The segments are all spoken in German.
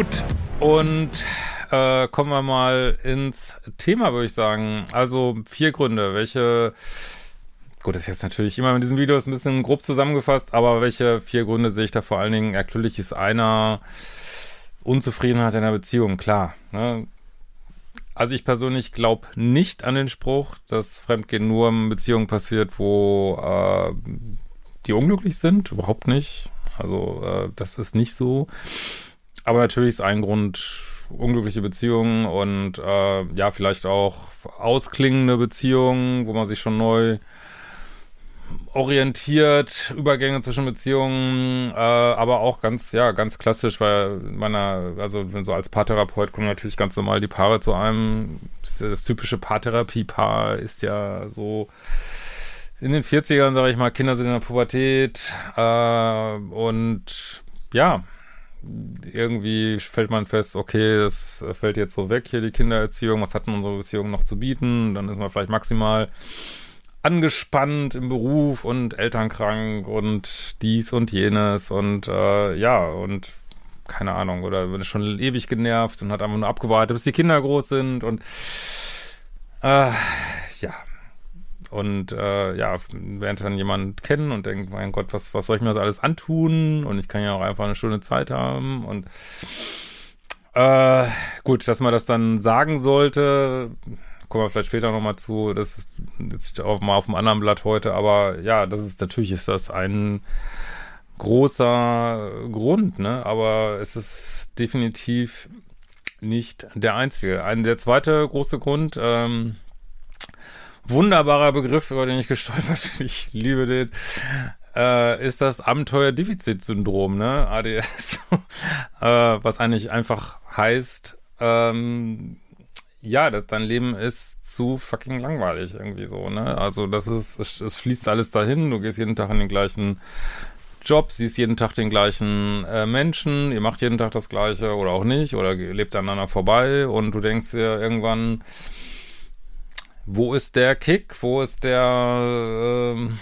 Gut, und äh, kommen wir mal ins Thema, würde ich sagen. Also vier Gründe, welche, gut, das ist jetzt natürlich immer in diesem Video ist ein bisschen grob zusammengefasst, aber welche vier Gründe sehe ich da vor allen Dingen? Natürlich ist einer Unzufriedenheit in der Beziehung, klar. Ne? Also ich persönlich glaube nicht an den Spruch, dass Fremdgehen nur in Beziehungen passiert, wo äh, die unglücklich sind. Überhaupt nicht. Also äh, das ist nicht so. Aber natürlich ist ein Grund unglückliche Beziehungen und äh, ja, vielleicht auch ausklingende Beziehungen, wo man sich schon neu orientiert, Übergänge zwischen Beziehungen, äh, aber auch ganz, ja, ganz klassisch, weil meiner, also wenn so als Paartherapeut kommen natürlich ganz normal die Paare zu einem. Das typische Paartherapie-Paar ist ja so in den 40ern, sage ich mal, Kinder sind in der Pubertät äh, und ja, irgendwie fällt man fest, okay, das fällt jetzt so weg hier, die Kindererziehung, was hat denn unsere Beziehung noch zu bieten? Dann ist man vielleicht maximal angespannt im Beruf und elternkrank und dies und jenes und äh, ja, und keine Ahnung, oder ist schon ewig genervt und hat einfach nur abgewartet, bis die Kinder groß sind und äh, ja, und äh, ja, lernt dann jemand kennen und denkt, mein Gott, was, was soll ich mir das alles antun? Und ich kann ja auch einfach eine schöne Zeit haben. Und äh, gut, dass man das dann sagen sollte, kommen wir vielleicht später nochmal zu, das ist jetzt auch mal auf dem anderen Blatt heute, aber ja, das ist natürlich ist das ein großer Grund, ne? Aber es ist definitiv nicht der einzige. Ein der zweite große Grund, ähm, wunderbarer Begriff, über den ich gestolpert bin. Ich liebe den. Äh, ist das Abenteuerdefizitsyndrom, ne? ADS. äh, was eigentlich einfach heißt, ähm, ja, das, dein Leben ist zu fucking langweilig irgendwie so, ne? Also das ist, es, es fließt alles dahin, du gehst jeden Tag in den gleichen Job, siehst jeden Tag den gleichen äh, Menschen, ihr macht jeden Tag das gleiche oder auch nicht oder lebt aneinander vorbei und du denkst dir irgendwann, wo ist der Kick? Wo ist der, ähm,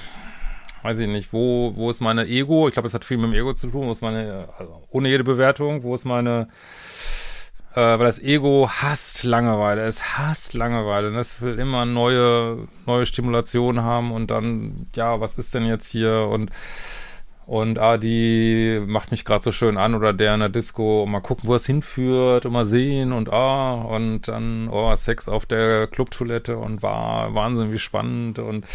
weiß ich nicht, wo, wo ist meine Ego? Ich glaube, es hat viel mit dem Ego zu tun. Wo ist meine, also ohne jede Bewertung, wo ist meine, äh, weil das Ego hasst Langeweile. Es hasst Langeweile. Und es will immer neue, neue Stimulation haben und dann, ja, was ist denn jetzt hier? Und und ah, die macht mich gerade so schön an oder der in der Disco und mal gucken, wo es hinführt und mal sehen und ah, und dann, oh, Sex auf der Clubtoilette und war Wahnsinn, wie spannend und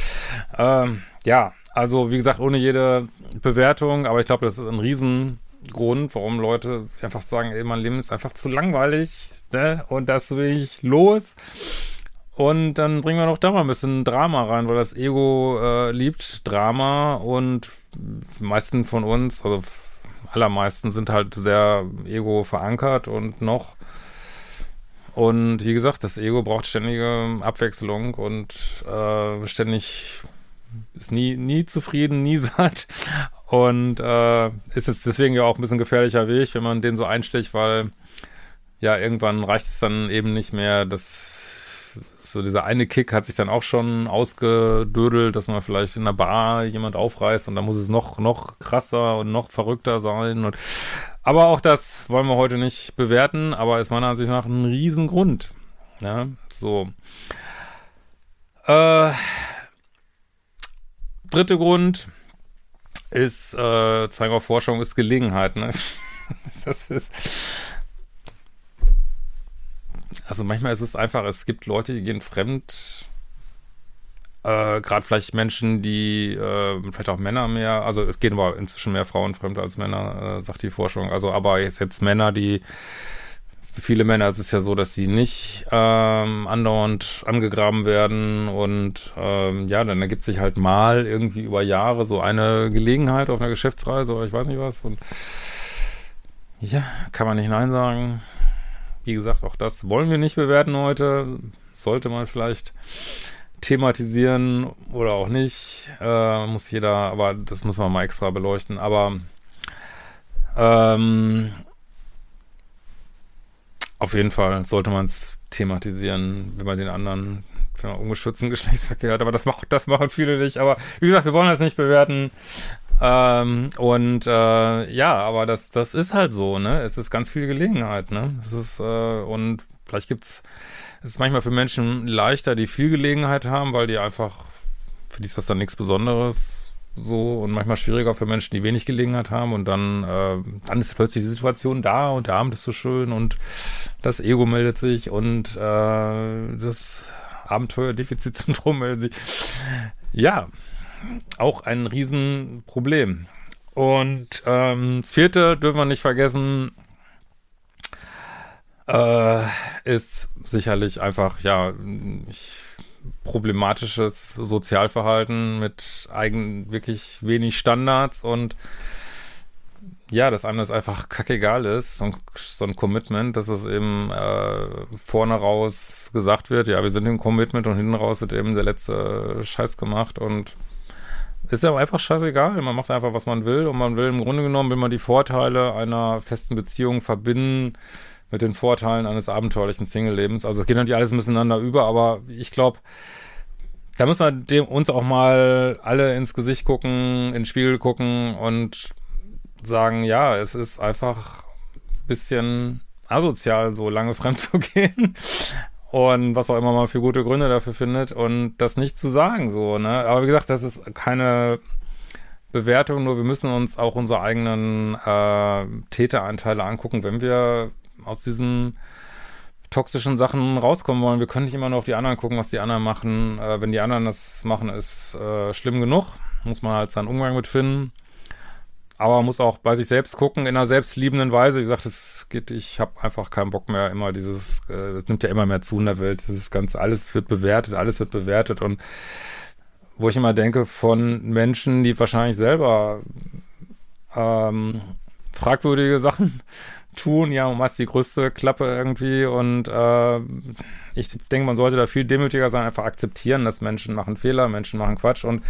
ähm, ja, also wie gesagt, ohne jede Bewertung, aber ich glaube, das ist ein Riesengrund, warum Leute einfach sagen, ey, mein Leben ist einfach zu langweilig, ne? Und das will ich los. Und dann bringen wir noch da mal ein bisschen Drama rein, weil das Ego äh, liebt Drama und die meisten von uns, also allermeisten sind halt sehr ego verankert und noch. Und wie gesagt, das Ego braucht ständige Abwechslung und äh, ständig ist nie, nie zufrieden, nie satt. Und äh, ist es deswegen ja auch ein bisschen gefährlicher Weg, wenn man den so einschlägt, weil ja, irgendwann reicht es dann eben nicht mehr, das so dieser eine Kick hat sich dann auch schon ausgedödelt, dass man vielleicht in einer Bar jemand aufreißt und dann muss es noch, noch krasser und noch verrückter sein und, aber auch das wollen wir heute nicht bewerten, aber ist meiner Ansicht nach ein Riesengrund. Ja, so. Äh, dritte Grund ist, äh, zeigen auf Forschung, ist Gelegenheit, ne? Das ist, also manchmal ist es einfach, es gibt Leute, die gehen fremd äh, gerade vielleicht Menschen, die äh, vielleicht auch Männer mehr, also es gehen aber inzwischen mehr Frauen fremd als Männer, äh, sagt die Forschung. Also aber jetzt jetzt Männer, die viele Männer ist es ja so, dass sie nicht ähm, andauernd angegraben werden und ähm, ja, dann ergibt sich halt mal irgendwie über Jahre so eine Gelegenheit auf einer Geschäftsreise oder ich weiß nicht was und ja, kann man nicht Nein sagen. Wie gesagt, auch das wollen wir nicht bewerten heute. Sollte man vielleicht thematisieren oder auch nicht. Äh, muss jeder, aber das muss man mal extra beleuchten. Aber ähm, auf jeden Fall sollte man es thematisieren, wenn man den anderen ungeschützten Geschlechtsverkehr hat. Aber das, macht, das machen viele nicht. Aber wie gesagt, wir wollen das nicht bewerten. Ähm, und äh, ja, aber das, das ist halt so, ne? Es ist ganz viel Gelegenheit, ne? Es ist, äh, und vielleicht gibt's, es ist manchmal für Menschen leichter, die viel Gelegenheit haben, weil die einfach, für die ist das dann nichts Besonderes so und manchmal schwieriger für Menschen, die wenig Gelegenheit haben und dann, äh, dann ist plötzlich die Situation da und der Abend ist so schön und das Ego meldet sich und äh, das Abenteuerdefizitsyndrom meldet sich. Ja, auch ein Riesenproblem. Und ähm, das vierte dürfen wir nicht vergessen, äh, ist sicherlich einfach, ja, ich, problematisches Sozialverhalten mit eigen wirklich wenig Standards und ja, dass einem das einfach kackegal ist, so ein, so ein Commitment, dass es eben äh, vorne raus gesagt wird, ja, wir sind im Commitment und hinten raus wird eben der letzte Scheiß gemacht und ist ja einfach scheißegal. Man macht einfach, was man will und man will im Grunde genommen, will man die Vorteile einer festen Beziehung verbinden mit den Vorteilen eines abenteuerlichen Single-Lebens. Also es geht natürlich alles miteinander über, aber ich glaube, da müssen wir dem, uns auch mal alle ins Gesicht gucken, in den Spiegel gucken und sagen, ja, es ist einfach ein bisschen asozial, so lange fremd zu gehen und was auch immer man für gute Gründe dafür findet und das nicht zu sagen so, ne? Aber wie gesagt, das ist keine Bewertung, nur wir müssen uns auch unsere eigenen äh, Täteranteile angucken, wenn wir aus diesen toxischen Sachen rauskommen wollen. Wir können nicht immer nur auf die anderen gucken, was die anderen machen. Äh, wenn die anderen das machen, ist äh, schlimm genug. Muss man halt seinen Umgang mit finden aber man muss auch bei sich selbst gucken, in einer selbstliebenden Weise. Wie gesagt, es geht, ich habe einfach keinen Bock mehr, immer dieses, äh, es nimmt ja immer mehr zu in der Welt, dieses ganze, alles wird bewertet, alles wird bewertet. Und wo ich immer denke, von Menschen, die wahrscheinlich selber ähm, fragwürdige Sachen tun, ja, und was die größte Klappe irgendwie. Und äh, ich denke, man sollte da viel demütiger sein, einfach akzeptieren, dass Menschen machen Fehler, Menschen machen Quatsch. Und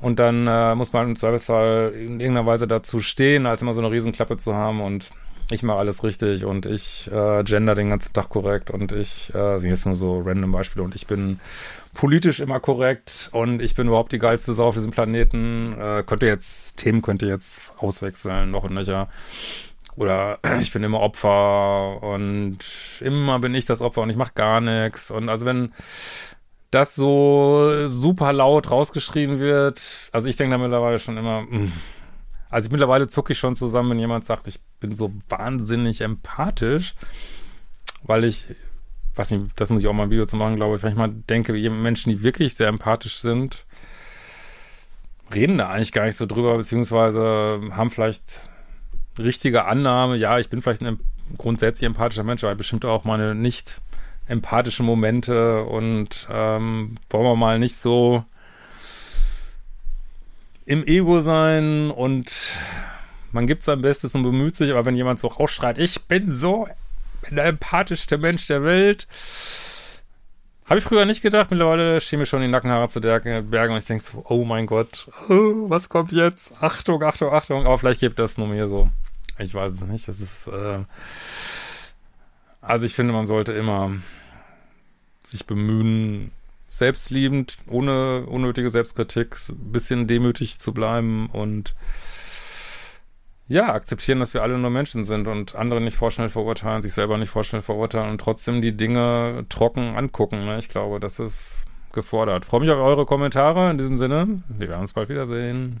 und dann äh, muss man im Zweifelsfall in irgendeiner Weise dazu stehen, als immer so eine Riesenklappe zu haben und ich mache alles richtig und ich äh, gender den ganzen Tag korrekt und ich, äh, sind jetzt nur so random Beispiele und ich bin politisch immer korrekt und ich bin überhaupt die geilste Sau auf diesem Planeten. Äh, könnte jetzt, Themen könnte jetzt auswechseln, noch und nöcher. Oder ich bin immer Opfer und immer bin ich das Opfer und ich mache gar nichts. Und also wenn das so super laut rausgeschrien wird. Also ich denke da mittlerweile schon immer. Mm. also mittlerweile zucke ich schon zusammen, wenn jemand sagt, ich bin so wahnsinnig empathisch, weil ich, weiß nicht, das muss ich auch mal ein Video zu machen, glaube ich, wenn ich mal denke, Menschen, die wirklich sehr empathisch sind, reden da eigentlich gar nicht so drüber, beziehungsweise haben vielleicht richtige Annahme, ja, ich bin vielleicht ein grundsätzlich empathischer Mensch, aber bestimmt auch meine nicht empathische Momente und ähm, wollen wir mal nicht so im Ego sein und man gibt sein Bestes und bemüht sich, aber wenn jemand so rausschreit, ich bin so der empathischste Mensch der Welt, habe ich früher nicht gedacht, mittlerweile stehen mir schon die Nackenhaare zu Bergen und ich denke so, oh mein Gott, oh, was kommt jetzt? Achtung, Achtung, Achtung, aber vielleicht gibt das nur mir so. Ich weiß es nicht, das ist, äh, also ich finde, man sollte immer sich bemühen, selbstliebend, ohne unnötige Selbstkritik, ein bisschen demütig zu bleiben und ja, akzeptieren, dass wir alle nur Menschen sind und andere nicht vorschnell verurteilen, sich selber nicht vorschnell verurteilen und trotzdem die Dinge trocken angucken. Ne? Ich glaube, das ist gefordert. Freue mich auf eure Kommentare. In diesem Sinne, wir werden uns bald wiedersehen.